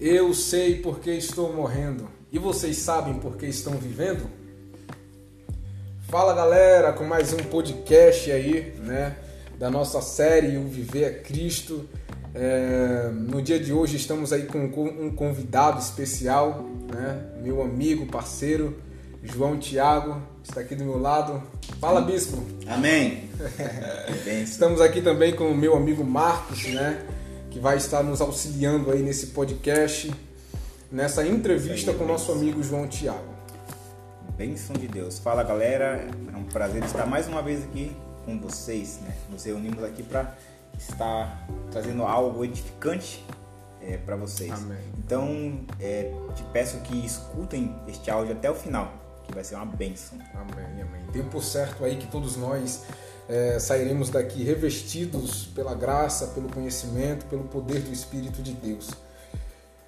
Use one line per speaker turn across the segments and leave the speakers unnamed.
Eu sei porque estou morrendo. E vocês sabem porque estão vivendo? Fala galera, com mais um podcast aí, né? Da nossa série O Viver é Cristo. É, no dia de hoje estamos aí com um convidado especial, né? Meu amigo, parceiro, João Tiago, está aqui do meu lado. Fala, Bispo!
Amém!
estamos aqui também com o meu amigo Marcos, né? Que vai estar nos auxiliando aí nesse podcast, nessa entrevista com o nosso amigo João Tiago.
Bênção de Deus. Fala, galera. É um prazer estar mais uma vez aqui com vocês, né? Nos reunimos aqui para estar trazendo algo edificante é, para vocês.
Amém.
Então, é, te peço que escutem este áudio até o final, que vai ser uma bênção.
Amém, amém. Tempo certo aí que todos nós é, sairemos daqui revestidos pela graça, pelo conhecimento, pelo poder do Espírito de Deus.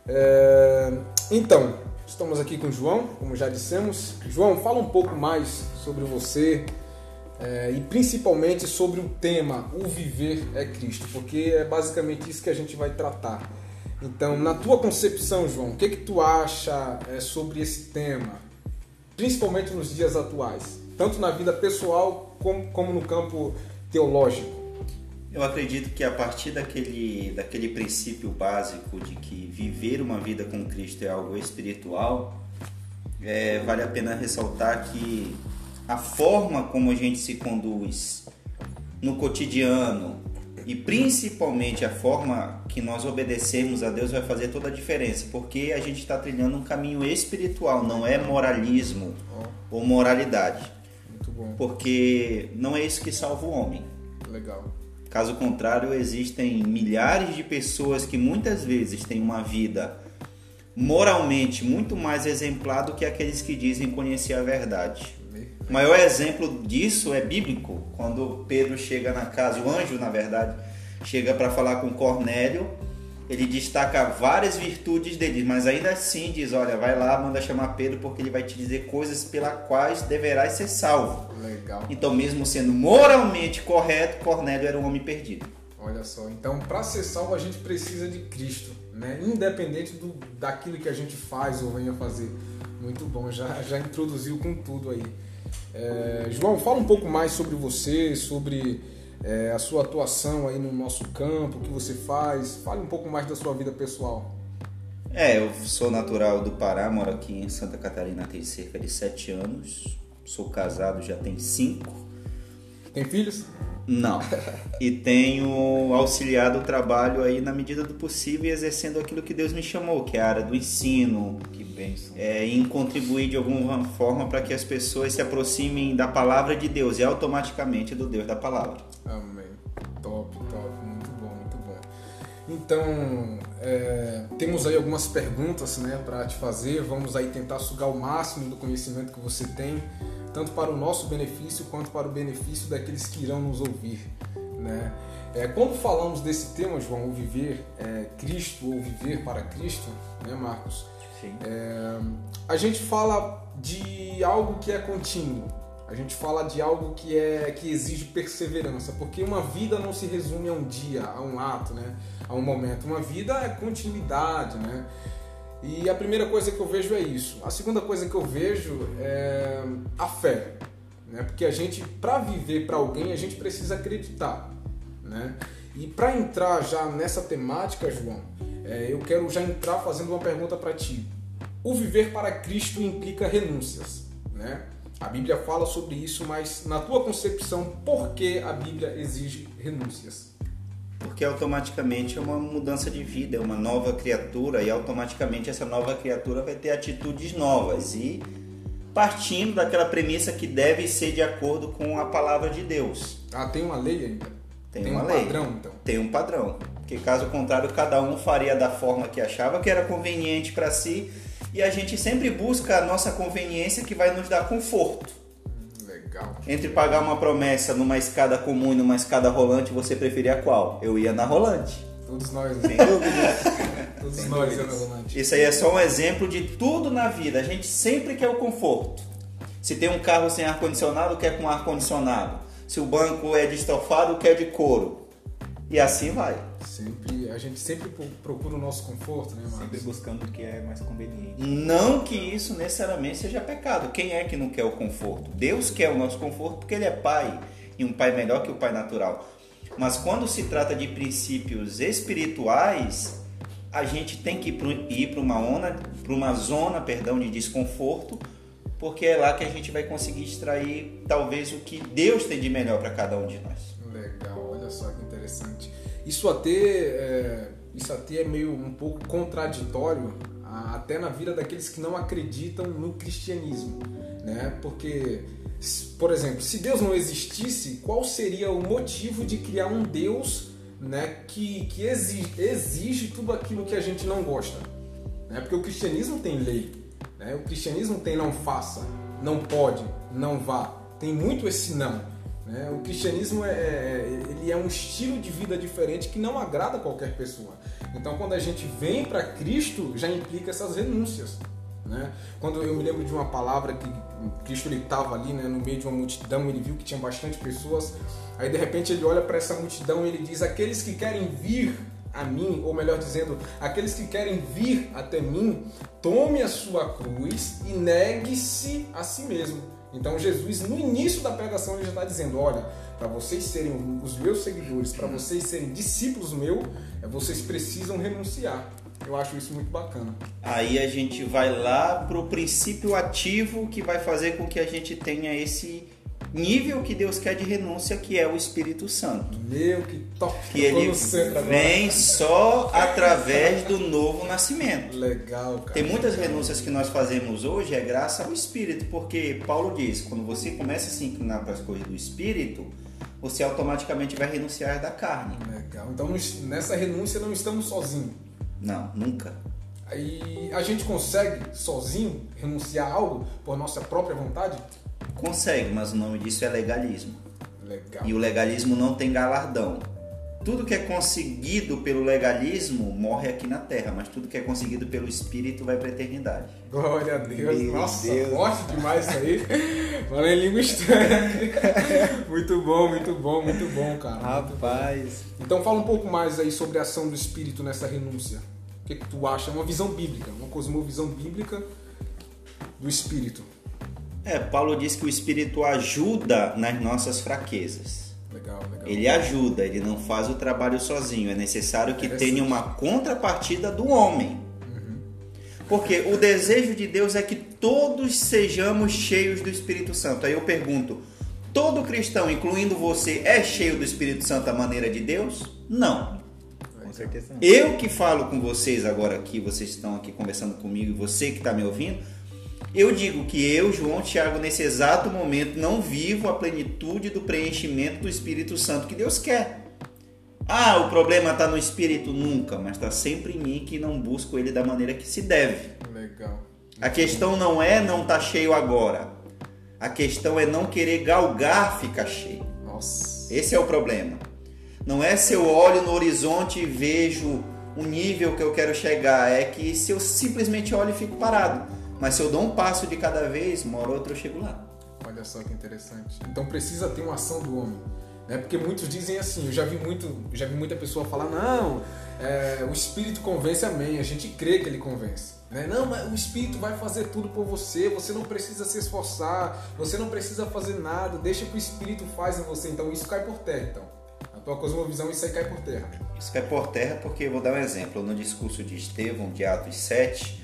É, então, estamos aqui com o João, como já dissemos. João, fala um pouco mais sobre você, é, e principalmente sobre o tema O Viver é Cristo, porque é basicamente isso que a gente vai tratar. Então, na tua concepção, João, o que, que tu acha é, sobre esse tema, principalmente nos dias atuais, tanto na vida pessoal como, como no campo teológico?
Eu acredito que a partir daquele, daquele princípio básico de que viver uma vida com Cristo é algo espiritual, é, vale a pena ressaltar que a forma como a gente se conduz no cotidiano e principalmente a forma que nós obedecemos a Deus vai fazer toda a diferença, porque a gente está trilhando um caminho espiritual, não é moralismo ou moralidade.
Bom.
Porque não é isso que salva o homem.
Legal.
Caso contrário, existem milhares de pessoas que muitas vezes têm uma vida moralmente muito mais exemplar do que aqueles que dizem conhecer a verdade. O maior exemplo disso é bíblico, quando Pedro chega na casa, o anjo, na verdade, chega para falar com Cornélio, ele destaca várias virtudes dele, mas ainda assim diz: Olha, vai lá, manda chamar Pedro, porque ele vai te dizer coisas pelas quais deverás ser salvo.
Legal.
Então, mesmo sendo moralmente correto, Cornélio era um homem perdido.
Olha só, então para ser salvo a gente precisa de Cristo, né? Independente do, daquilo que a gente faz ou venha fazer. Muito bom, já, já introduziu com tudo aí. É, João, fala um pouco mais sobre você, sobre é, a sua atuação aí no nosso campo, o que você faz. Fale um pouco mais da sua vida pessoal.
É, eu sou natural do Pará, moro aqui em Santa Catarina tem cerca de sete anos. Sou casado já tem cinco.
Tem filhos?
Não. E tenho auxiliado o trabalho aí na medida do possível, exercendo aquilo que Deus me chamou, que é a área do ensino.
Que bênção.
É, em contribuir de alguma forma para que as pessoas se aproximem da palavra de Deus e automaticamente do Deus da palavra.
Amém. Top, top. Muito bom, muito bom. Então, é, temos aí algumas perguntas né, para te fazer. Vamos aí tentar sugar o máximo do conhecimento que você tem tanto para o nosso benefício quanto para o benefício daqueles que irão nos ouvir. Né? É, quando falamos desse tema, João, o viver é, Cristo ou viver para Cristo, né, Marcos? É, a gente fala de algo que é contínuo, a gente fala de algo que é que exige perseverança, porque uma vida não se resume a um dia, a um ato, né? a um momento. Uma vida é continuidade, né? E a primeira coisa que eu vejo é isso. A segunda coisa que eu vejo é a fé, né? Porque a gente, para viver para alguém, a gente precisa acreditar, né? E para entrar já nessa temática, João, é, eu quero já entrar fazendo uma pergunta para ti. O viver para Cristo implica renúncias, né? A Bíblia fala sobre isso, mas na tua concepção, por que a Bíblia exige renúncias?
Porque automaticamente é uma mudança de vida, é uma nova criatura e automaticamente essa nova criatura vai ter atitudes novas e partindo daquela premissa que deve ser de acordo com a palavra de Deus.
Ah, tem uma lei ainda?
Tem, tem uma um lei.
padrão, então?
Tem um padrão, porque caso contrário cada um faria da forma que achava que era conveniente para si e a gente sempre busca a nossa conveniência que vai nos dar conforto.
Legal.
Entre pagar uma promessa numa escada comum e numa escada rolante, você preferia qual? Eu ia na rolante.
Todos nós,
né? Sem dúvida.
Todos Sem nós na rolante.
Isso aí é só um exemplo de tudo na vida. A gente sempre quer o conforto. Se tem um carro sem ar-condicionado, quer com ar-condicionado. Se o banco é de estofado, quer de couro. E assim vai.
Sempre, a gente sempre procura o nosso conforto, né, Marcos?
Sempre buscando o que é mais conveniente.
Não que isso necessariamente seja pecado. Quem é que não quer o conforto? Deus quer o nosso conforto porque Ele é Pai e um Pai melhor que o Pai natural. Mas quando se trata de princípios espirituais, a gente tem que ir para uma, ona, uma zona perdão, de desconforto, porque é lá que a gente vai conseguir extrair talvez o que Deus tem de melhor para cada um de nós.
Só que interessante. Isso até é, isso até é meio um pouco contraditório até na vida daqueles que não acreditam no cristianismo, né? Porque, por exemplo, se Deus não existisse, qual seria o motivo de criar um Deus, né, que, que exige, exige tudo aquilo que a gente não gosta? Né? Porque o cristianismo tem lei, né? O cristianismo tem não faça, não pode, não vá. Tem muito esse não. Né? O cristianismo é, é, ele é um estilo de vida diferente que não agrada qualquer pessoa. Então, quando a gente vem para Cristo, já implica essas renúncias. Né? Quando eu me lembro de uma palavra que Cristo estava ali né, no meio de uma multidão, ele viu que tinha bastante pessoas, aí de repente ele olha para essa multidão e ele diz: Aqueles que querem vir a mim, ou melhor dizendo, aqueles que querem vir até mim, tome a sua cruz e negue-se a si mesmo. Então Jesus, no início da pregação, ele já está dizendo: olha, para vocês serem os meus seguidores, para vocês serem discípulos meus, é, vocês precisam renunciar. Eu acho isso muito bacana.
Aí a gente vai lá para o princípio ativo que vai fazer com que a gente tenha esse nível que Deus quer de renúncia, que é o Espírito Santo.
Meu, que top!
Que ele vem só através do novo nascimento.
Legal, cara.
Tem muitas renúncias que nós fazemos hoje, é graças ao Espírito, porque Paulo diz, quando você começa a se inclinar para as coisas do Espírito, você automaticamente vai renunciar da carne.
Legal. Então nessa renúncia não estamos sozinhos.
Não, nunca.
Aí a gente consegue sozinho renunciar a algo por nossa própria vontade?
Consegue, mas o nome disso é legalismo.
Legal.
E o legalismo não tem galardão. Tudo que é conseguido pelo legalismo morre aqui na terra, mas tudo que é conseguido pelo Espírito vai para a eternidade.
Glória a Deus. Meu Nossa, Deus. forte demais isso aí. Em língua estranha. muito bom, muito bom, muito bom, cara.
Rapaz.
Então fala um pouco mais aí sobre a ação do Espírito nessa renúncia. O que, que tu acha? Uma visão bíblica, uma cosmovisão bíblica do Espírito.
É, Paulo diz que o Espírito ajuda nas nossas fraquezas.
Legal, legal.
Ele ajuda, ele não faz o trabalho sozinho. É necessário que tenha uma contrapartida do homem. Uhum. Porque o desejo de Deus é que todos sejamos cheios do Espírito Santo. Aí eu pergunto: todo cristão, incluindo você, é cheio do Espírito Santo à maneira de Deus? Não.
Com certeza não.
Eu que falo com vocês agora aqui, vocês estão aqui conversando comigo e você que está me ouvindo, eu digo que eu, João Tiago, nesse exato momento, não vivo a plenitude do preenchimento do Espírito Santo que Deus quer. Ah, o problema está no Espírito? Nunca, mas está sempre em mim que não busco ele da maneira que se deve.
Legal.
A questão não é não estar tá cheio agora. A questão é não querer galgar ficar cheio.
Nossa.
Esse é o problema. Não é se eu olho no horizonte e vejo o nível que eu quero chegar, é que se eu simplesmente olho e fico parado. Mas se eu dou um passo de cada vez, uma hora ou outra eu chego lá.
Olha só que interessante. Então precisa ter uma ação do homem. Né? Porque muitos dizem assim, eu já vi, muito, já vi muita pessoa falar, não, é, o Espírito convence, amém. A gente crê que ele convence. Né? Não, mas o Espírito vai fazer tudo por você, você não precisa se esforçar, você não precisa fazer nada, deixa que o Espírito faz em você. Então isso cai por terra, então. A tua cosmovisão, isso aí cai por terra.
Isso cai por terra porque, vou dar um exemplo, no discurso de Estevão, de Atos 7,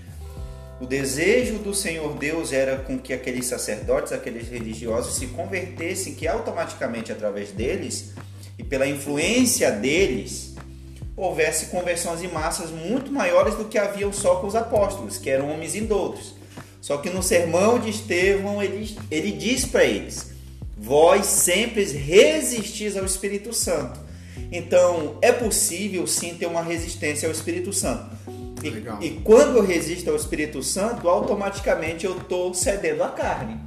o desejo do Senhor Deus era com que aqueles sacerdotes, aqueles religiosos se convertessem, que automaticamente através deles e pela influência deles houvesse conversões em massas muito maiores do que haviam só com os apóstolos, que eram homens indoutos. Só que no sermão de Estevão ele, ele diz para eles: Vós sempre resistis ao Espírito Santo. Então é possível sim ter uma resistência ao Espírito Santo e, e, quando eu resisto ao Espírito Santo, automaticamente eu estou cedendo à carne.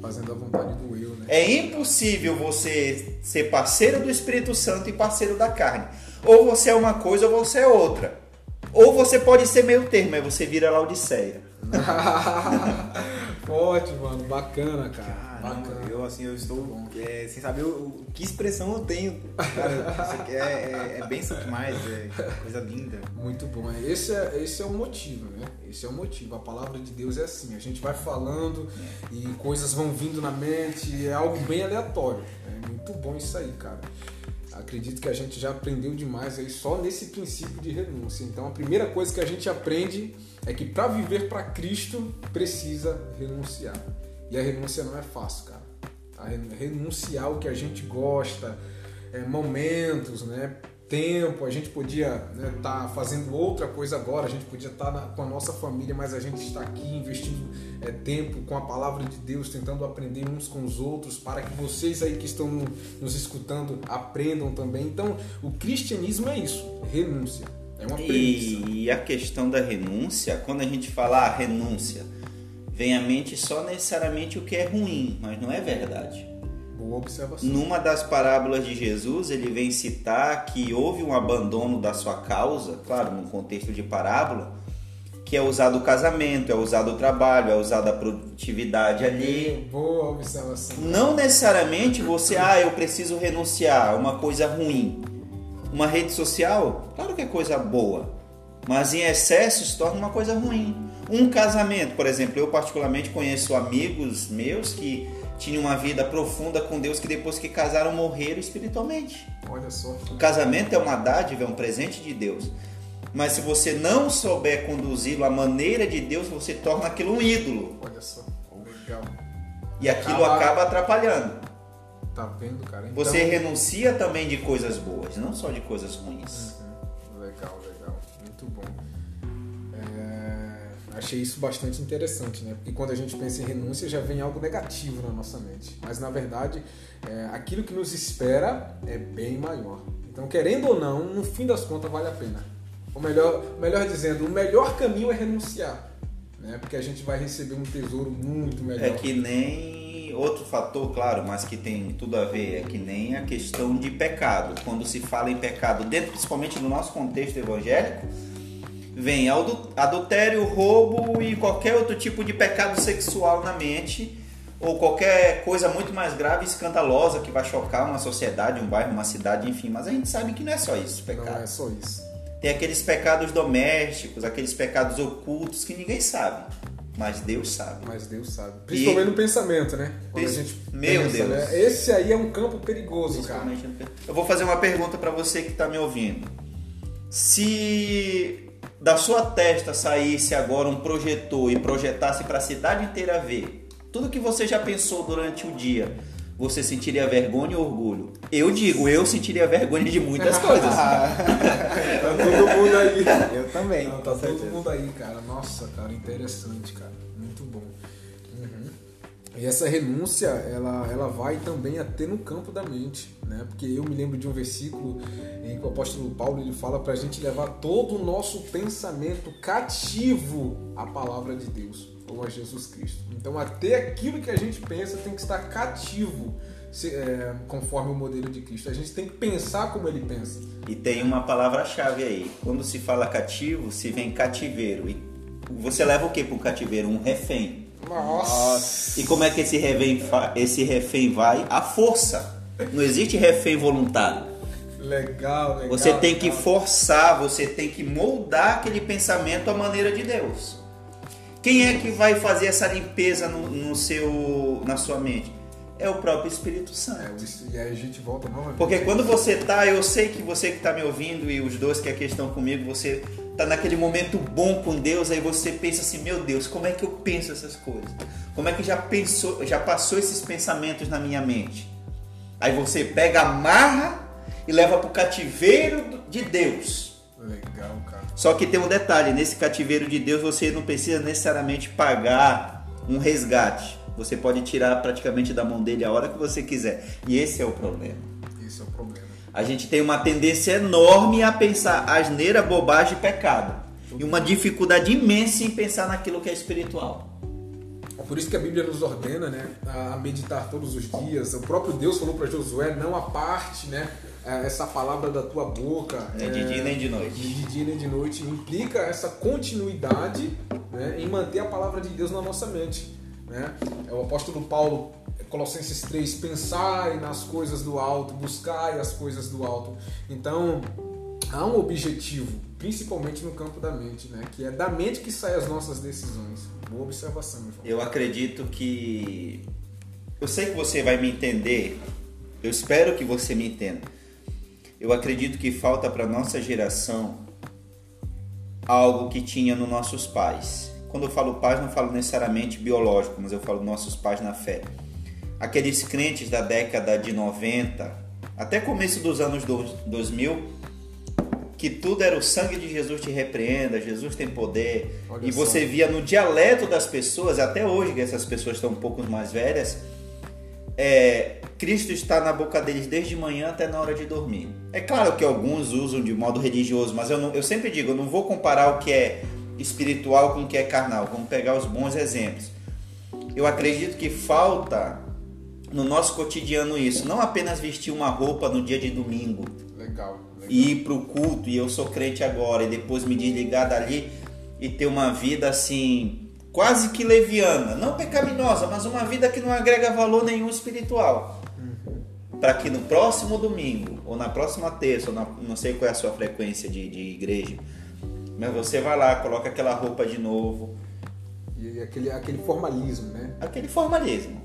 Fazendo a vontade do eu, né?
É impossível você ser parceiro do Espírito Santo e parceiro da carne. Ou você é uma coisa ou você é outra. Ou você pode ser meio termo, mas você vira Laodiceia.
Forte, mano. Bacana, cara.
Caramba,
Bacana.
eu assim, eu estou é, sem saber o, o- que expressão eu tenho. Cara, isso aqui é, é, é bênção demais, é coisa linda.
Muito bom. É, Esse é, esse é o motivo, né? Esse é o motivo. A palavra de Deus é assim. A gente vai falando e coisas vão vindo na mente. É algo bem aleatório. É muito bom isso aí, cara. Acredito que a gente já aprendeu demais aí só nesse princípio de renúncia. Então a primeira coisa que a gente aprende é que para viver para Cristo precisa renunciar. E a renúncia não é fácil, cara. A ren- renunciar o que a gente gosta, é, momentos, né? Tempo, a gente podia estar fazendo outra coisa agora, a gente podia estar com a nossa família, mas a gente está aqui investindo é, tempo com a palavra de Deus, tentando aprender uns com os outros, para que vocês aí que estão no- nos escutando aprendam também. Então, o cristianismo é isso, renúncia. É uma premissa.
E, e a questão da renúncia, quando a gente fala ah, renúncia, vem à mente só necessariamente o que é ruim, mas não é verdade.
Boa observação.
Numa das parábolas de Jesus, ele vem citar que houve um abandono da sua causa, claro, num contexto de parábola, que é usado o casamento, é usado o trabalho, é usado a produtividade ali.
Boa observação.
Não necessariamente você, ah, eu preciso renunciar a uma coisa ruim. Uma rede social, claro que é coisa boa, mas em excesso se torna uma coisa ruim. Um casamento, por exemplo, eu particularmente conheço amigos meus que tinham uma vida profunda com Deus que depois que casaram morreram espiritualmente.
Olha só.
O casamento é uma dádiva, é um presente de Deus. Mas se você não souber conduzi-lo à maneira de Deus, você torna aquilo um ídolo.
Olha só. Legal.
E aquilo
Acaba-
acaba atrapalhando.
Tá vendo, cara? Então-
Você renuncia também de coisas boas, não só de coisas ruins.
Uhum. Legal, legal. Achei isso bastante interessante, né? Porque quando a gente pensa em renúncia já vem algo negativo na nossa mente. Mas na verdade, é, aquilo que nos espera é bem maior. Então, querendo ou não, no fim das contas vale a pena. Ou melhor, melhor dizendo, o melhor caminho é renunciar. Né? Porque a gente vai receber um tesouro muito melhor.
É que nem outro fator, claro, mas que tem tudo a ver, é que nem a questão de pecado. Quando se fala em pecado, dentro principalmente do nosso contexto evangélico, vem adu- adultério, roubo e qualquer outro tipo de pecado sexual na mente, ou qualquer coisa muito mais grave e escandalosa que vai chocar uma sociedade, um bairro, uma cidade, enfim. Mas a gente sabe que não é só isso,
Não
pecado.
é só isso.
Tem aqueles pecados domésticos, aqueles pecados ocultos que ninguém sabe, mas Deus sabe.
Mas Deus sabe. Principalmente no pensamento, né? Quando a gente
Meu
pensa,
Deus.
né? Esse aí é um campo perigoso, cara.
Eu vou fazer uma pergunta para você que está me ouvindo. Se da sua testa saísse agora um projetor e projetasse para a cidade inteira ver tudo que você já pensou durante o dia, você sentiria vergonha ou orgulho? Eu digo, eu sentiria vergonha de muitas coisas.
Tá todo mundo aí.
Eu também,
Não, tá todo
certeza.
mundo aí, cara. Nossa, cara, interessante, cara. Muito bom. E essa renúncia, ela, ela vai também até no campo da mente, né? Porque eu me lembro de um versículo em que o apóstolo Paulo ele fala pra gente levar todo o nosso pensamento cativo à palavra de Deus, ou a Jesus Cristo. Então, até aquilo que a gente pensa tem que estar cativo, se- é, conforme o modelo de Cristo. A gente tem que pensar como ele pensa.
E tem uma palavra-chave aí. Quando se fala cativo, se vem cativeiro. E você leva o que para um cativeiro? Um refém.
Nossa!
E como é que esse refém, esse refém vai? A força. Não existe refém voluntário.
Legal, legal.
Você tem que
legal.
forçar, você tem que moldar aquele pensamento à maneira de Deus. Quem é que vai fazer essa limpeza no, no seu, na sua mente? É o próprio Espírito
É,
Santo.
isso- e aí a gente volta novamente.
Porque quando você tá, eu sei que você que tá me ouvindo e os dois que aqui estão comigo, você tá naquele momento bom com Deus, aí você pensa assim, meu Deus, como é que eu penso essas coisas? Como é que já pensou, já passou esses pensamentos na minha mente? Aí você pega, amarra e leva pro cativeiro de Deus.
Legal, cara.
Só que tem um detalhe, nesse cativeiro de Deus você não precisa necessariamente pagar um resgate. Você pode tirar praticamente da mão dele a hora que você quiser. E esse é o problema.
Esse é o problema.
A gente tem uma tendência enorme a pensar asneira, bobagem e pecado. E uma dificuldade imensa em pensar naquilo que é espiritual.
É por isso que a Bíblia nos ordena, né, a meditar todos os dias. O próprio Deus falou para Josué, não aparte, né, essa palavra da tua boca.
Nem de
é,
dia nem de noite.
De dia nem de noite. Implica essa continuidade né, em manter a palavra de Deus na nossa mente. Né? É o apóstolo Paulo, Colossenses 3, pensai nas coisas do alto, buscai as coisas do alto. Então, há um objetivo, principalmente no campo da mente, né? que é da mente que saem as nossas decisões. Boa observação, João.
Eu acredito que. Eu sei que você vai me entender, eu espero que você me entenda. Eu acredito que falta para nossa geração algo que tinha nos nossos pais. Quando eu falo pais, não falo necessariamente biológico, mas eu falo nossos pais na fé. Aqueles crentes da década de 90, até começo dos anos 2000, que tudo era o sangue de Jesus te repreenda, Jesus tem poder. Olha e só. você via no dialeto das pessoas, até hoje que essas pessoas estão um pouco mais velhas, é, Cristo está na boca deles desde manhã até na hora de dormir. É claro que alguns usam de modo religioso, mas eu, não, eu sempre digo, eu não vou comparar o que é espiritual com o que é carnal. Vamos pegar os bons exemplos. Eu acredito que falta no nosso cotidiano isso, não apenas vestir uma roupa no dia de domingo.
Legal. legal.
E ir para o culto e eu sou crente agora e depois me desligar dali e ter uma vida assim quase que leviana, não pecaminosa, mas uma vida que não agrega valor nenhum espiritual. Uhum. Para que no próximo domingo, ou na próxima terça, ou na, não sei qual é a sua frequência de, de igreja, mas você vai lá, coloca aquela roupa de novo.
E aquele, aquele formalismo, né?
Aquele formalismo.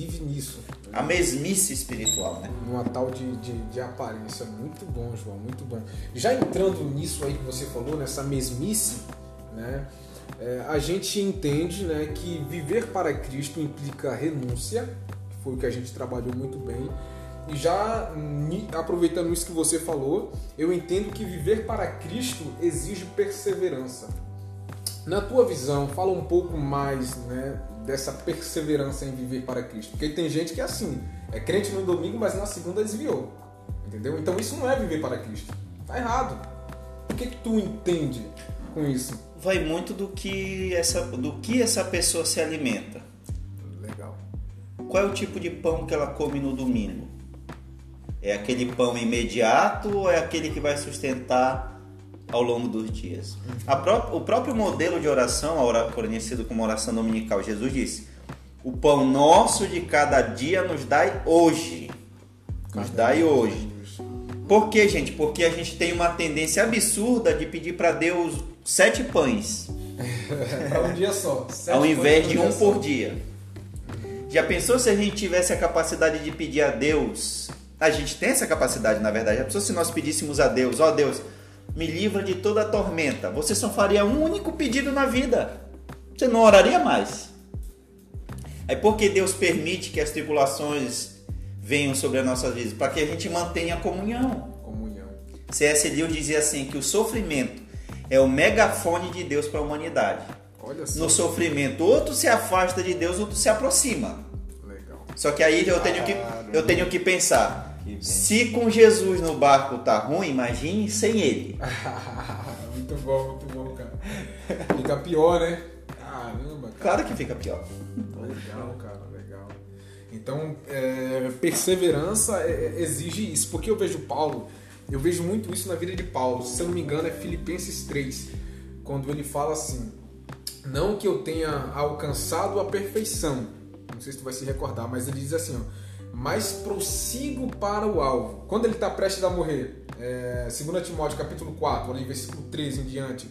Vive nisso.
A mesmice espiritual, né?
Numa tal de, de, de, aparência. Muito bom, João, muito bom. Já entrando nisso aí que você falou, nessa mesmice, né? É, a gente entende né, que viver para Cristo implica renúncia, que foi o que a gente trabalhou muito bem. E já aproveitando isso que você falou, eu entendo que viver para Cristo exige perseverança. Na tua visão, fala um pouco mais né, dessa perseverança em viver para Cristo. Porque tem gente que é assim, é crente no domingo, mas na segunda desviou. Entendeu? Então isso não é viver para Cristo. Tá errado. O que, que tu entende com isso?
vai muito do que essa, do que essa pessoa se alimenta.
Legal.
Qual é o tipo de pão que ela come no domingo? É aquele pão imediato ou é aquele que vai sustentar ao longo dos dias? Pró o próprio modelo de oração, conhecido como oração dominical, Jesus disse: O pão nosso de cada dia nos dai hoje. Nos dai hoje. Por quê, gente? Porque a gente tem uma tendência absurda de pedir para Deus sete pães.
para um dia só.
Sete ao invés de um por dia. Já pensou se a gente tivesse a capacidade de pedir a Deus? A gente tem essa capacidade, na verdade. Já pensou se nós pedíssemos a Deus, ó oh, Deus, me livra de toda a tormenta. Você só faria um único pedido na vida. Você não oraria mais. É porque Deus permite que as tribulações venham sobre as nossas vidas, para que a gente mantenha a comunhão.
Comunhão.
C.S. Lewis dizia assim que o sofrimento é o megafone de Deus para a humanidade.
Olha só.
No sofrimento, outro se afasta de Deus, outro se aproxima.
Legal.
Só que aí eu tenho que, eu tenho que pensar. Se com Jesus no barco tá ruim, imagine sem ele.
muito bom, muito bom, cara. Fica pior, né?
Caramba, cara. Claro que fica pior.
Legal, cara, legal. Então, é, perseverança é, é, exige isso, porque eu vejo Paulo eu vejo muito isso na vida de Paulo. Se eu não me engano, é Filipenses 3, quando ele fala assim: Não que eu tenha alcançado a perfeição, não sei se tu vai se recordar, mas ele diz assim: ó, Mas prossigo para o alvo. Quando ele está prestes a morrer, é, 2 Timóteo capítulo 4, ali, versículo 13 em diante,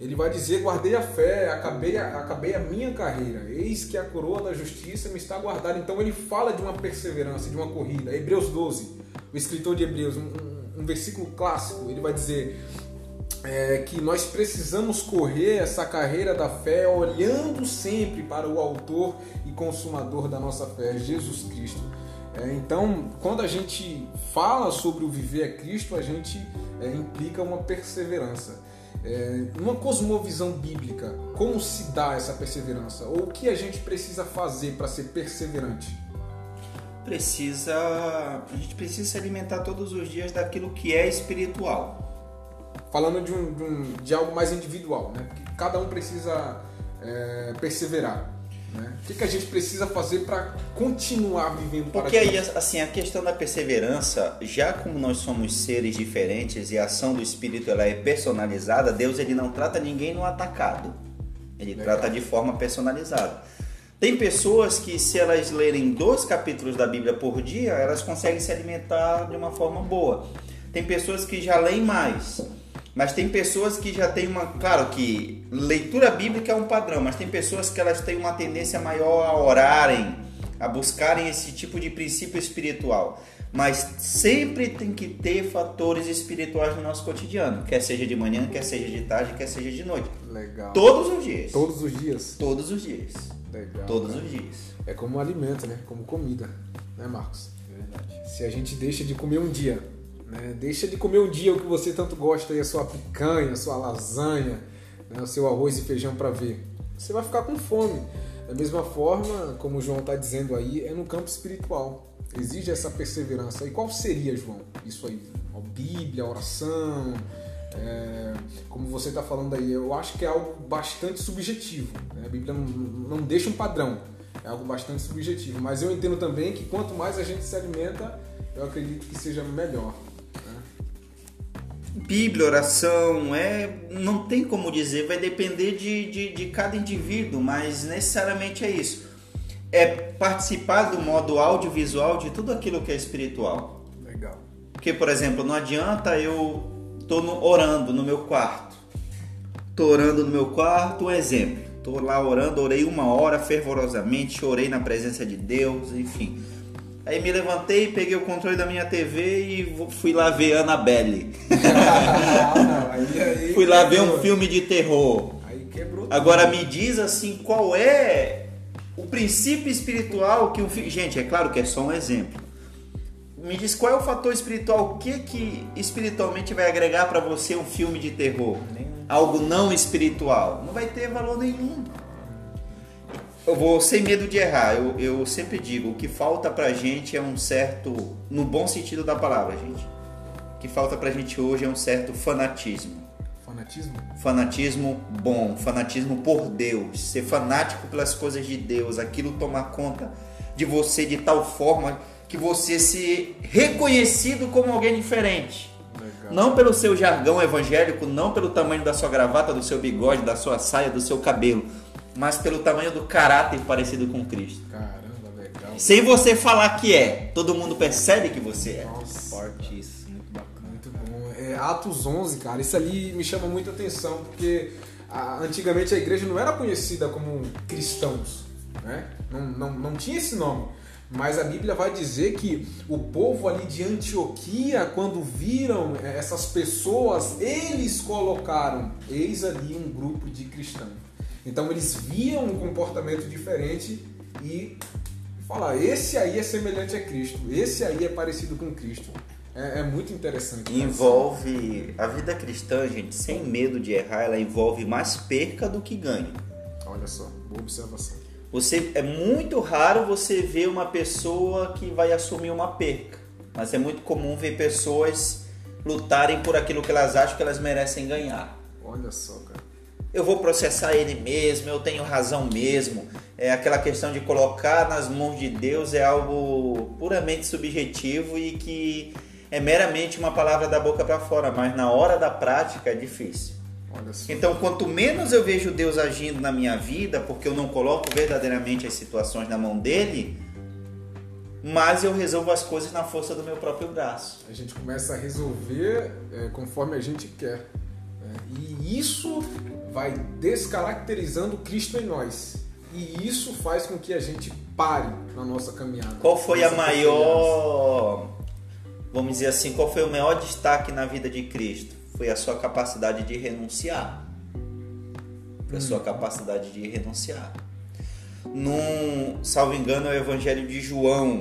ele vai dizer: Guardei a fé, acabei a, acabei a minha carreira, eis que a coroa da justiça me está guardada. Então ele fala de uma perseverança, de uma corrida. Hebreus 12, o escritor de Hebreus, um, um versículo clássico, ele vai dizer é, que nós precisamos correr essa carreira da fé olhando sempre para o autor e consumador da nossa fé, Jesus Cristo. É, então, quando a gente fala sobre o viver a Cristo, a gente é, implica uma perseverança. É, uma cosmovisão bíblica, como se dá essa perseverança? Ou o que a gente precisa fazer para ser perseverante?
precisa a gente precisa se alimentar todos os dias daquilo que é espiritual.
Falando de, um, de, um, de algo mais individual, né? Porque cada um precisa é, perseverar. Né? O que, que a gente precisa fazer para continuar vivendo
para Porque aí, assim, a questão da perseverança, já como nós somos seres diferentes e a ação do Espírito ela é personalizada, Deus ele não trata ninguém no atacado. Ele Legal. trata de forma personalizada. Tem pessoas que, se elas lerem dois capítulos da Bíblia por dia, elas conseguem se alimentar de uma forma boa. Tem pessoas que já leem mais. Mas tem pessoas que já têm uma. Claro que leitura bíblica é um padrão, mas tem pessoas que elas têm uma tendência maior a orarem, a buscarem esse tipo de princípio espiritual. Mas sempre tem que ter fatores espirituais no nosso cotidiano, quer seja de manhã, quer seja de tarde, quer seja de noite.
Legal.
Todos os dias.
Todos os dias?
Todos os dias.
Legal.
Todos
cara.
os dias.
É como alimento, né? Como comida, né, Marcos?
Verdade.
Se a gente deixa de comer um dia, né? Deixa de comer um dia o que você tanto gosta, aí, a sua picanha, a sua lasanha, né? o seu arroz e feijão para ver. Você vai ficar com fome. Da mesma forma, como o João está dizendo aí, é no campo espiritual. Exige essa perseverança. E qual seria, João? Isso aí? A Bíblia, a oração, é, como você está falando aí, eu acho que é algo bastante subjetivo. né? A Bíblia não, não deixa um padrão, é algo bastante subjetivo. Mas eu entendo também que quanto mais a gente se alimenta, eu acredito que seja melhor.
Bíblia, oração, é, não tem como dizer, vai depender de, de, de cada indivíduo, mas necessariamente é isso. É participar do modo audiovisual de tudo aquilo que é espiritual.
Legal.
Porque, por exemplo, não adianta eu tô no- orando no meu quarto. Tô orando no meu quarto, um exemplo. Tô lá orando, orei uma hora fervorosamente, chorei na presença de Deus, enfim. Aí me levantei, peguei o controle da minha TV e fui lá ver Annabelle.
aí, aí
Fui lá ver um filme de terror.
Aí quebrou.
Agora me diz assim, qual é o princípio espiritual que o filho. Gente, é claro que é só um exemplo. Me diz qual é o fator espiritual, o que que espiritualmente vai agregar para você um filme de terror?
Nenhum.
Algo não espiritual. Não vai ter valor nenhum. Eu vou sem medo de errar. Eu, eu sempre digo, o que falta pra gente é um certo, no bom sentido da palavra, gente. O que falta pra gente hoje é um certo fanatismo
Fanatismo?
fanatismo bom, fanatismo por Deus, ser fanático pelas coisas de Deus, aquilo tomar conta de você de tal forma que você se reconhecido como alguém diferente.
Legal.
Não pelo seu jargão evangélico, não pelo tamanho da sua gravata, do seu bigode, da sua saia, do seu cabelo, mas pelo tamanho do caráter parecido com Cristo.
Caramba, legal.
Sem você falar que é, todo mundo percebe que você é.
Nossa.
Forte isso, muito bacana.
Muito bom. É, Atos 11, cara, isso ali me chama muita atenção, porque a- antigamente a igreja não era conhecida como cristãos, né? Não, não, não tinha esse nome. Mas a Bíblia vai dizer que o povo ali de Antioquia, quando viram é, essas pessoas, eles colocaram, eis ali um grupo de cristãos. Então eles viam um comportamento diferente e falar, esse aí é semelhante a Cristo, esse aí é parecido com Cristo. É, é muito interessante.
Envolve a vida cristã, gente, sem medo de errar, ela envolve mais perca do que ganho.
Olha só, boa observação.
Você é muito raro você ver uma pessoa que vai assumir uma perca, mas é muito comum ver pessoas lutarem por aquilo que elas acham que elas merecem ganhar.
Olha só, cara.
Eu vou processar ele mesmo, eu tenho razão mesmo. É aquela questão de colocar nas mãos de Deus é algo puramente subjetivo e que é meramente uma palavra da boca para fora, mas na hora da prática é difícil. Então, quanto menos eu vejo Deus agindo na minha vida, porque eu não coloco verdadeiramente as situações na mão dele, mais eu resolvo as coisas na força do meu próprio braço.
A gente começa a resolver é, conforme a gente quer. né? E isso vai descaracterizando Cristo em nós. E isso faz com que a gente pare na nossa caminhada.
Qual foi a maior, vamos dizer assim, qual foi o maior destaque na vida de Cristo? Foi a sua capacidade de renunciar. Foi a sua capacidade de renunciar. Num, salvo engano, é o Evangelho de João,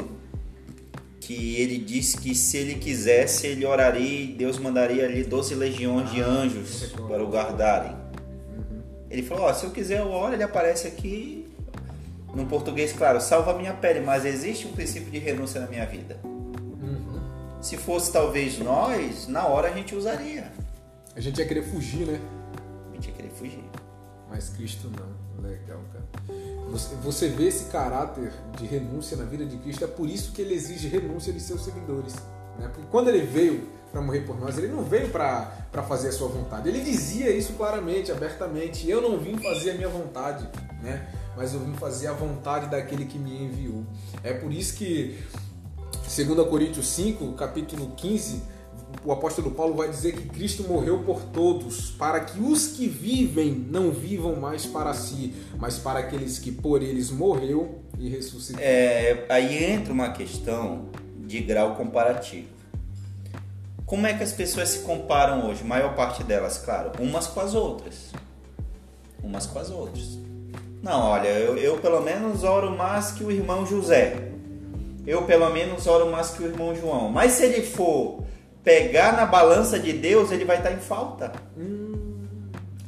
que ele diz que se ele quisesse, ele oraria e Deus mandaria ali 12 legiões de
Ah,
anjos
eu recordo.
para o guardarem. Ele falou, ó, se eu quiser eu oro, ele aparece aqui no português, claro, salva a minha pele, mas existe um princípio de renúncia na minha vida.
Uhum.
Se fosse talvez nós, na hora a gente usaria.
A gente ia querer fugir, né?
A gente ia querer fugir.
Mas Cristo não. Legal, cara. Você, você vê esse caráter de renúncia na vida de Cristo, é por isso que ele exige renúncia de seus seguidores. Né? Porque quando ele veio para morrer por nós, ele não veio para fazer a sua vontade. Ele dizia isso claramente, abertamente: Eu não vim fazer a minha vontade. Né? mas eu vim fazer a vontade daquele que me enviou. É por isso que 2 Coríntios 5, capítulo 15, o apóstolo Paulo vai dizer que Cristo morreu por todos, para que os que vivem não vivam mais para si, mas para aqueles que por eles morreu e ressuscitou.
É, aí entra uma questão de grau comparativo. Como é que as pessoas se comparam hoje? Maior parte delas, claro, umas com as outras. Umas com as outras. Não, olha, eu, eu pelo menos oro mais que o irmão José. Eu pelo menos oro mais que o irmão João. Mas se ele for pegar na balança de Deus, ele vai estar em falta.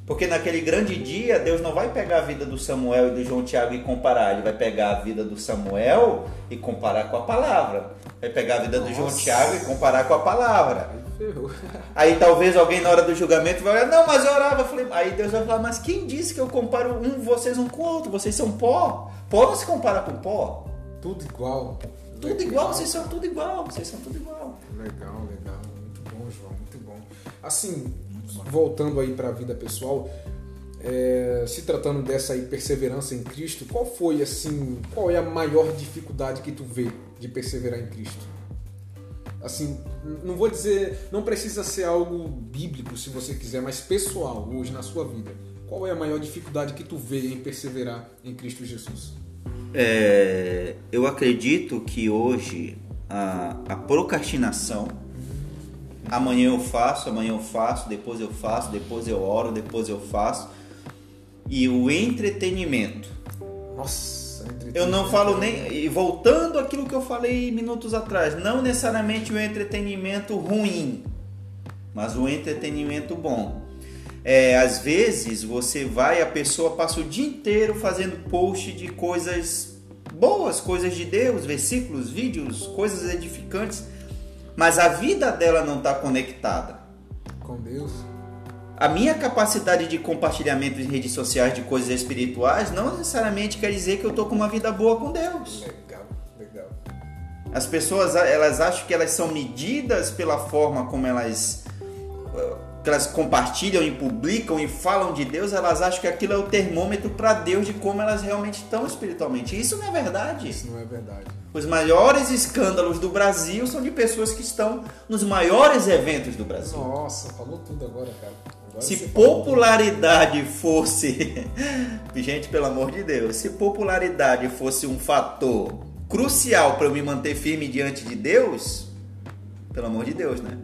Porque naquele grande dia, Deus não vai pegar a vida do Samuel e do João Tiago e comparar. Ele vai pegar a vida do Samuel e comparar com a palavra. Vai pegar a vida Nossa. do João Tiago e comparar com a palavra. Aí talvez alguém na hora do julgamento vai olhar, não, mas eu orava. Eu falei, aí Deus vai falar, mas quem disse que eu comparo um, vocês um com o outro? Vocês são pó. Pó não se compara com pó.
Tudo igual.
Tudo legal. igual, vocês são tudo igual, vocês são tudo igual.
Legal, legal. Muito bom, João, muito bom. Assim, voltando aí para a vida pessoal, é, se tratando dessa aí perseverança em Cristo, qual foi assim, qual é a maior dificuldade que tu vê de perseverar em Cristo? Assim, não vou dizer, não precisa ser algo bíblico se você quiser, mas pessoal, hoje na sua vida. Qual é a maior dificuldade que tu vê em perseverar em Cristo Jesus?
É, eu acredito que hoje a, a procrastinação amanhã eu faço, amanhã eu faço, depois eu faço, depois eu oro, depois eu faço. E o entretenimento.
Nossa,
entretenimento. Eu não falo nem. E voltando àquilo que eu falei minutos atrás, não necessariamente o entretenimento ruim, mas o entretenimento bom. É, às vezes você vai, a pessoa passa o dia inteiro fazendo post de coisas boas, coisas de Deus, versículos, vídeos, coisas edificantes mas a vida dela não está conectada
com Deus.
A minha capacidade de compartilhamento em redes sociais de coisas espirituais não necessariamente quer dizer que eu estou com uma vida boa com Deus.
Legal, legal.
As pessoas elas acham que elas são medidas pela forma como elas que elas compartilham e publicam e falam de Deus, elas acham que aquilo é o termômetro para Deus de como elas realmente estão espiritualmente. Isso não é verdade.
Isso não é verdade.
Os maiores escândalos do Brasil são de pessoas que estão nos maiores eventos do Brasil.
Nossa, falou tudo agora, cara.
Se popularidade fosse. Gente, pelo amor de Deus, se popularidade fosse um fator crucial para eu me manter firme diante de Deus, pelo amor de Deus, né?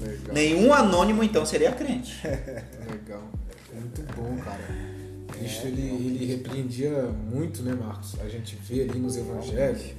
Legal. Nenhum anônimo então seria crente.
Legal. Muito bom, cara. Cristo ele, ele repreendia muito, né, Marcos? A gente vê ali nos evangelhos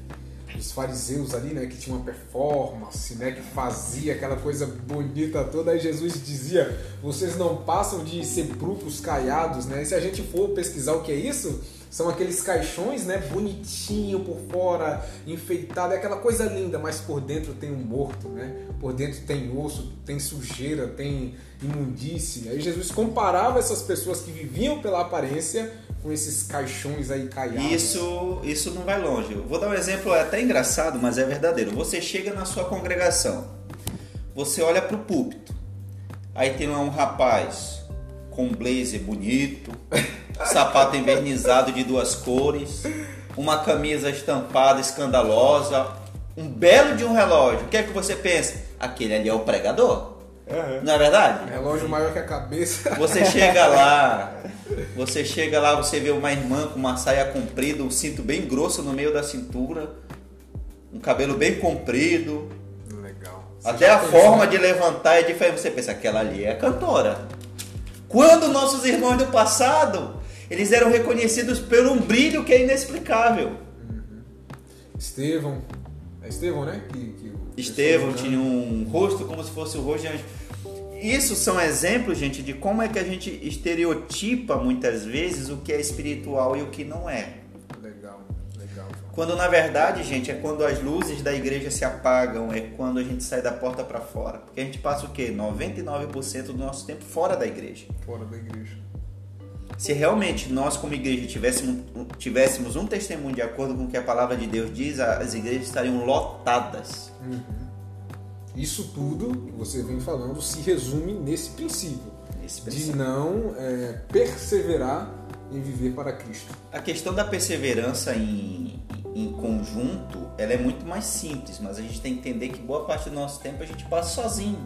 os fariseus ali, né, que tinha uma performance, né, que fazia aquela coisa bonita toda. Aí Jesus dizia: "Vocês não passam de sepulcros caiados", né? E se a gente for pesquisar o que é isso, são aqueles caixões, né, bonitinho por fora, enfeitado, é aquela coisa linda, mas por dentro tem um morto, né? Por dentro tem osso, tem sujeira, tem imundície. Aí Jesus comparava essas pessoas que viviam pela aparência com esses caixões aí caiados.
Isso, isso não vai longe. Vou dar um exemplo é até engraçado, mas é verdadeiro. Você chega na sua congregação, você olha para o púlpito, aí tem lá um rapaz com um blazer bonito, sapato envernizado de duas cores, uma camisa estampada escandalosa, um belo de um relógio. O que é que você pensa? Aquele ali é o pregador. Uhum. Não é verdade?
Relógio maior que a cabeça.
Você chega lá, você chega lá, você vê uma irmã com uma saia comprida, um cinto bem grosso no meio da cintura, um cabelo bem comprido.
Legal.
Você Até a forma de levantar é diferente. Você pensa, aquela ali é cantora. Quando nossos irmãos do passado, eles eram reconhecidos por um brilho que é inexplicável. Uhum.
Estevão, é Estevão, né? Que, que
Estevão tinha um rosto como se fosse o rosto de anjo. Isso são exemplos, gente, de como é que a gente estereotipa muitas vezes o que é espiritual e o que não é.
Legal, legal.
Quando na verdade, gente, é quando as luzes da igreja se apagam, é quando a gente sai da porta para fora. Porque a gente passa o quê? 99% do nosso tempo fora da igreja.
Fora da igreja.
Se realmente nós, como igreja, tivéssemos, tivéssemos um testemunho de acordo com o que a palavra de Deus diz, as igrejas estariam lotadas.
Uhum. Isso tudo que você vem falando se resume nesse princípio,
Esse princípio.
de não é, perseverar em viver para Cristo.
A questão da perseverança em, em conjunto, ela é muito mais simples, mas a gente tem que entender que boa parte do nosso tempo a gente passa sozinho.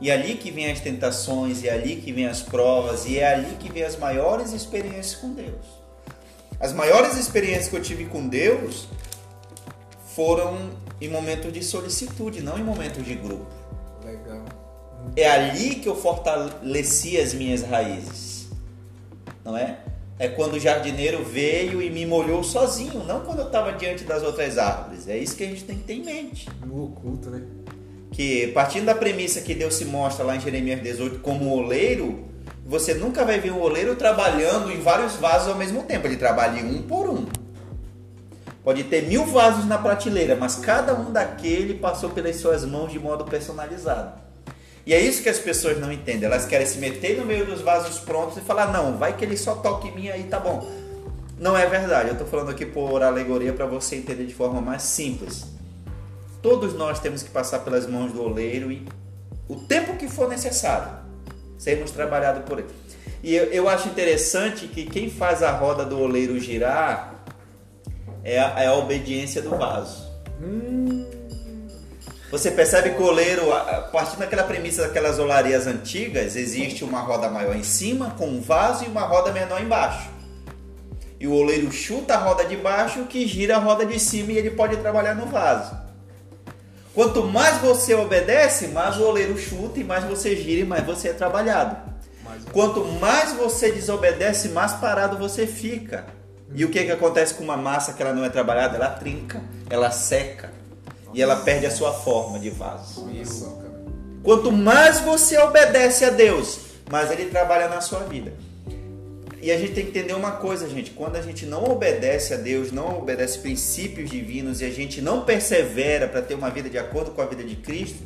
E é ali que vem as tentações, e é ali que vem as provas, e é ali que vem as maiores experiências com Deus. As maiores experiências que eu tive com Deus foram em momentos de solicitude, não em momentos de grupo.
Legal.
É ali que eu fortaleci as minhas raízes. Não é? É quando o jardineiro veio e me molhou sozinho, não quando eu estava diante das outras árvores. É isso que a gente tem que ter em mente.
No oculto, né?
Que partindo da premissa que Deus se mostra lá em Jeremias 18 como oleiro, você nunca vai ver um oleiro trabalhando em vários vasos ao mesmo tempo. Ele trabalha um por um. Pode ter mil vasos na prateleira, mas cada um daquele passou pelas suas mãos de modo personalizado. E é isso que as pessoas não entendem. Elas querem se meter no meio dos vasos prontos e falar: não, vai que ele só toque em mim aí, tá bom. Não é verdade. Eu estou falando aqui por alegoria para você entender de forma mais simples. Todos nós temos que passar pelas mãos do oleiro e o tempo que for necessário sermos trabalhados por ele. E eu, eu acho interessante que quem faz a roda do oleiro girar é a, é a obediência do vaso.
Hum,
Você percebe que o oleiro, a- partindo daquela premissa daquelas olarias antigas, existe uma roda maior em cima com um vaso e uma roda menor embaixo. E o oleiro chuta a roda de baixo que gira a roda de cima e ele pode trabalhar no vaso. Quanto mais você obedece, mais o oleiro chuta e mais você gira e mais você é trabalhado. Quanto mais você desobedece, mais parado você fica. E o que, que acontece com uma massa que ela não é trabalhada? Ela trinca, ela seca e ela perde a sua forma de vaso. Quanto mais você obedece a Deus, mais Ele trabalha na sua vida. E a gente tem que entender uma coisa, gente. Quando a gente não obedece a Deus, não obedece princípios divinos e a gente não persevera para ter uma vida de acordo com a vida de Cristo,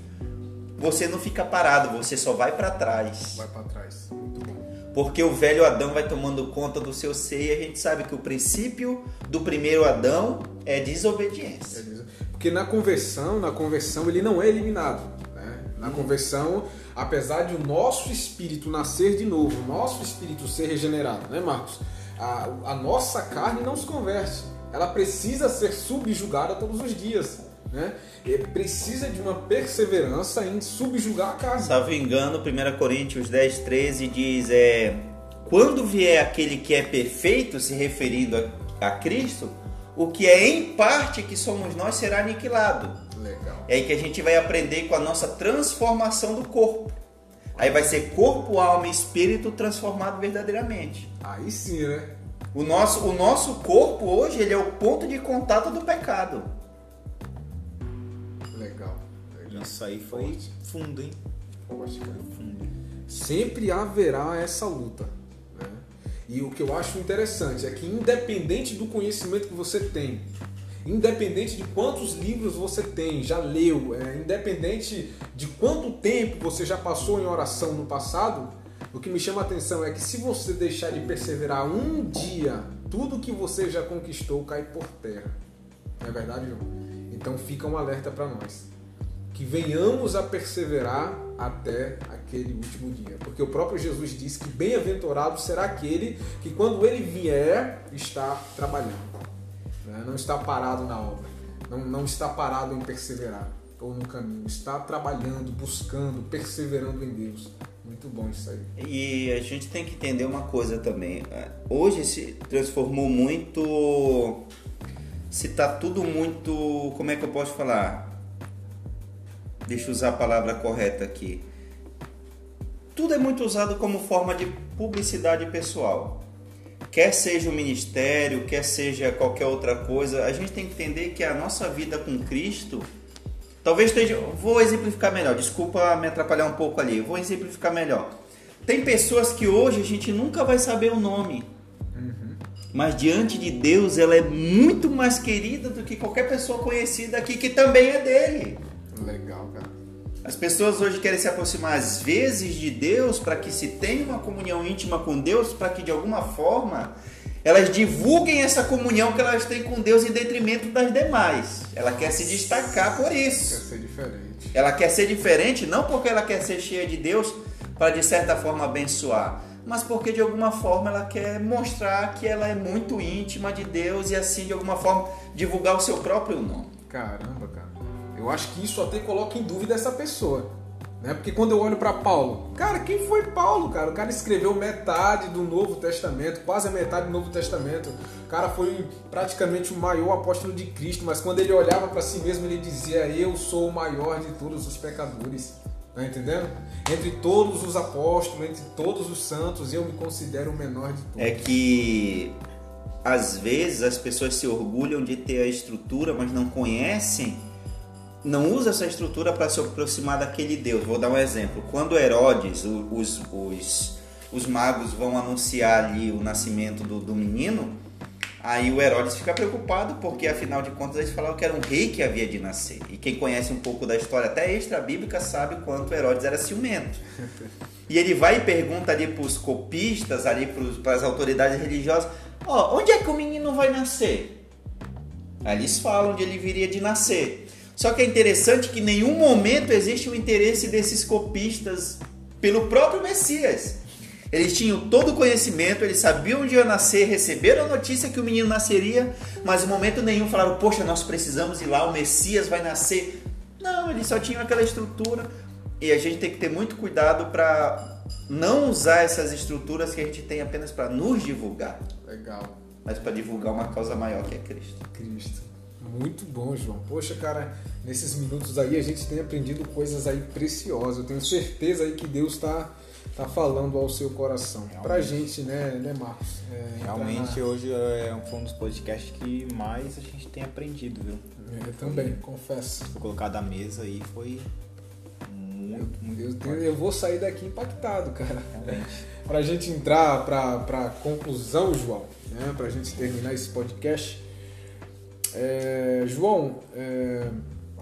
você não fica parado, você só vai para trás.
Vai pra trás. Muito bom.
Porque o velho Adão vai tomando conta do seu ser e a gente sabe que o princípio do primeiro Adão é
É
desobediência.
disso. Porque na conversão, na conversão ele não é eliminado. né? Na conversão, apesar de o nosso espírito nascer de novo, o nosso espírito ser regenerado, né, Marcos? A, a nossa carne não se converte. Ela precisa ser subjugada todos os dias. Né? E precisa de uma perseverança em subjugar a carne.
Salvo engano, 1 Coríntios 10, 13 diz: é, Quando vier aquele que é perfeito, se referindo a, a Cristo, o que é em parte que somos nós será aniquilado.
Legal.
É aí que a gente vai aprender com a nossa transformação do corpo. Aí vai ser corpo, alma e espírito transformado verdadeiramente.
Aí sim, né?
O nosso, o nosso corpo hoje ele é o ponto de contato do pecado.
Legal. Legal.
Isso aí foi fundo, hein?
Forte, cara. Sempre haverá essa luta. Né? E o que eu acho interessante é que, independente do conhecimento que você tem, independente de quantos livros você tem, já leu, é, independente de quanto tempo você já passou em oração no passado, o que me chama a atenção é que se você deixar de perseverar um dia, tudo que você já conquistou cai por terra. Não é verdade, João? Então fica um alerta para nós que venhamos a perseverar até aquele último dia. Porque o próprio Jesus disse que bem-aventurado será aquele que, quando ele vier, está trabalhando. Né? Não está parado na obra. Não, não está parado em perseverar ou no caminho. Está trabalhando, buscando, perseverando em Deus. Muito bom isso aí.
E a gente tem que entender uma coisa também. Hoje se transformou muito. Se tá tudo muito. Como é que eu posso falar? Deixa eu usar a palavra correta aqui. Tudo é muito usado como forma de publicidade pessoal. Quer seja o ministério, quer seja qualquer outra coisa, a gente tem que entender que a nossa vida com Cristo Talvez esteja. Vou exemplificar melhor. Desculpa me atrapalhar um pouco ali. Vou exemplificar melhor. Tem pessoas que hoje a gente nunca vai saber o nome. Mas diante de Deus ela é muito mais querida do que qualquer pessoa conhecida aqui que também é dele. As pessoas hoje querem se aproximar às vezes de Deus para que se tenha uma comunhão íntima com Deus, para que de alguma forma elas divulguem essa comunhão que elas têm com Deus em detrimento das demais. Ela quer se destacar por
Quer
isso.
ser diferente.
Ela quer ser diferente não porque ela quer ser cheia de Deus para de certa forma abençoar, mas porque de alguma forma ela quer mostrar que ela é muito íntima de Deus e assim de alguma forma divulgar o seu próprio nome.
Caramba, cara. Eu acho que isso até coloca em dúvida essa pessoa. Né? Porque quando eu olho para Paulo, cara, quem foi Paulo, cara? O cara escreveu metade do Novo Testamento, quase a metade do Novo Testamento. O cara foi praticamente o maior apóstolo de Cristo, mas quando ele olhava para si mesmo, ele dizia: Eu sou o maior de todos os pecadores. Tá entendendo? Entre todos os apóstolos, entre todos os santos, eu me considero o menor de todos.
É que às vezes as pessoas se orgulham de ter a estrutura, mas não conhecem, não usa essa estrutura para se aproximar daquele Deus. Vou dar um exemplo. Quando Herodes, os, os, os magos vão anunciar ali o nascimento do, do menino, Aí o Herodes fica preocupado porque, afinal de contas, eles falavam que era um rei que havia de nascer. E quem conhece um pouco da história, até extra-bíblica, sabe quanto Herodes era ciumento. E ele vai e pergunta ali para os copistas, ali para as autoridades religiosas: Ó, oh, onde é que o menino vai nascer? Aí eles falam onde ele viria de nascer. Só que é interessante que em nenhum momento existe o interesse desses copistas pelo próprio Messias. Eles tinham todo o conhecimento, eles sabiam onde ia nascer, receberam a notícia que o menino nasceria, mas em momento nenhum falaram: Poxa, nós precisamos ir lá, o Messias vai nascer. Não, eles só tinham aquela estrutura e a gente tem que ter muito cuidado para não usar essas estruturas que a gente tem apenas para nos divulgar.
Legal.
Mas para divulgar uma causa maior que é Cristo.
Cristo. Muito bom, João. Poxa, cara, nesses minutos aí a gente tem aprendido coisas aí preciosas. Eu tenho certeza aí que Deus está tá falando ao seu coração. Realmente. Pra gente, né, né Marcos?
É, Realmente na... hoje é um dos podcasts que mais a gente tem aprendido, viu?
É, eu também, confesso.
Foi colocado à mesa aí foi muito, muito
eu, eu, vou sair daqui impactado, cara. Realmente. pra gente entrar pra, pra conclusão, João, né? Pra gente terminar esse podcast. É, João, é,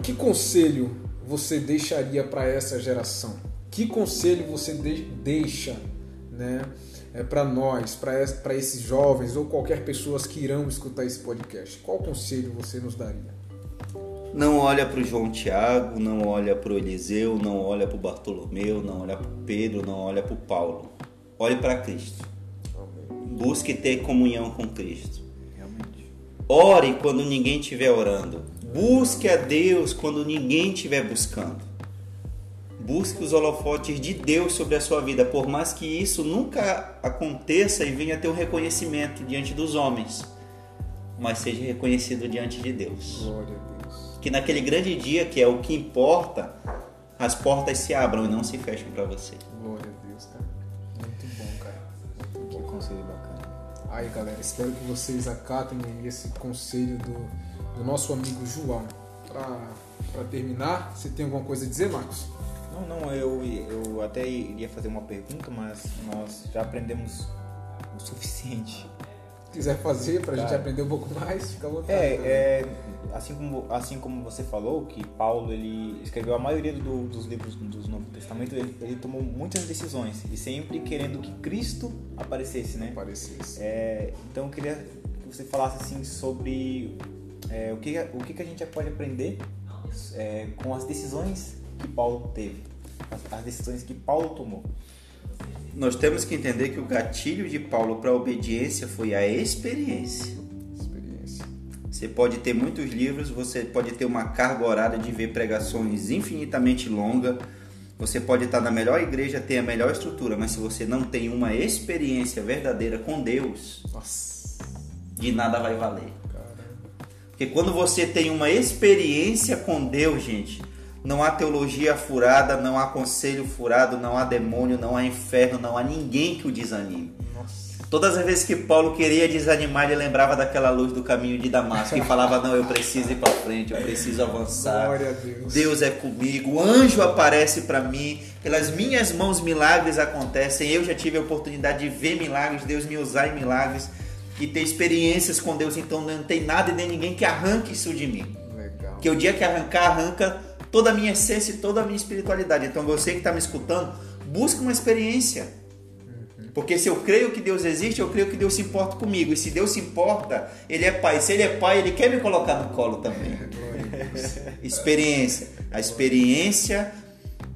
que conselho você deixaria para essa geração? Que conselho você de, deixa né, é, para nós, para esses jovens ou qualquer pessoa que irão escutar esse podcast? Qual conselho você nos daria?
Não olha para o João Tiago, não olha para o Eliseu, não olha para o Bartolomeu, não olha para o Pedro, não olha para o Paulo. Olhe para Cristo. Amém. Busque ter comunhão com Cristo. Ore quando ninguém estiver orando. Busque a Deus quando ninguém estiver buscando. Busque os holofotes de Deus sobre a sua vida, por mais que isso nunca aconteça e venha ter um reconhecimento diante dos homens, mas seja reconhecido diante de Deus.
Glória a Deus.
Que naquele grande dia, que é o que importa, as portas se abram e não se fechem para você.
Glória a Deus, Aí, galera, espero que vocês acatem esse conselho do, do nosso amigo João. Para terminar, você tem alguma coisa a dizer, Marcos?
Não, não, eu, eu até iria fazer uma pergunta, mas nós já aprendemos o suficiente.
Se quiser fazer para a gente aprender um pouco mais, fica à vontade.
É, é, assim, como, assim como você falou, que Paulo ele escreveu a maioria do, dos livros do Novo Testamento, ele, ele, tomou muitas decisões e sempre querendo que Cristo aparecesse, né?
Aparecesse.
É, então eu queria que você falasse assim sobre é, o, que, o que a gente pode aprender é, com as decisões que Paulo teve, as, as decisões que Paulo tomou.
Nós temos que entender que o gatilho de Paulo para a obediência foi a experiência.
Experiência.
Você pode ter muitos livros, você pode ter uma carga horária de ver pregações infinitamente longa, você pode estar na melhor igreja, ter a melhor estrutura, mas se você não tem uma experiência verdadeira com Deus,
Nossa.
de nada vai valer. Porque quando você tem uma experiência com Deus, gente, não há teologia furada, não há conselho furado, não há demônio, não há inferno, não há ninguém que o desanime.
Nossa.
Todas as vezes que Paulo queria desanimar, ele lembrava daquela luz do caminho de Damasco e falava: Não, eu preciso ir para frente, eu preciso avançar.
Deus.
Deus é comigo, o anjo aparece para mim, pelas minhas mãos milagres acontecem. Eu já tive a oportunidade de ver milagres, Deus me usar em milagres e ter experiências com Deus. Então não tem nada e nem ninguém que arranque isso de mim.
Legal.
Que o dia que arrancar, arranca toda a minha essência e toda a minha espiritualidade. Então você que está me escutando, busca uma experiência. Porque se eu creio que Deus existe, eu creio que Deus se importa comigo. E se Deus se importa, Ele é Pai. Se Ele é Pai, Ele quer me colocar no colo também. experiência. A experiência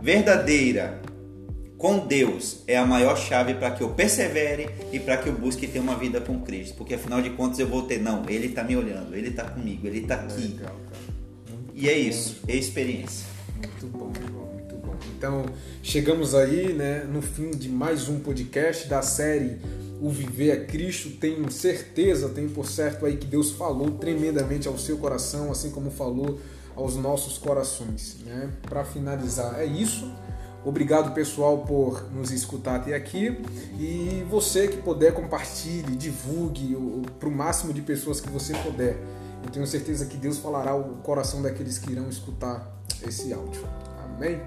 verdadeira com Deus é a maior chave para que eu persevere e para que eu busque ter uma vida com Cristo. Porque afinal de contas eu vou ter, não, Ele está me olhando, Ele está comigo, Ele está aqui. E é isso, é experiência.
Muito bom, muito bom. Então chegamos aí né, no fim de mais um podcast da série O Viver é Cristo. Tenho certeza, tenho por certo aí que Deus falou tremendamente ao seu coração, assim como falou aos nossos corações. Né? Para finalizar, é isso. Obrigado, pessoal, por nos escutar até aqui. E você que puder, compartilhe, divulgue para o máximo de pessoas que você puder. Eu tenho certeza que Deus falará o coração daqueles que irão escutar esse áudio. Amém?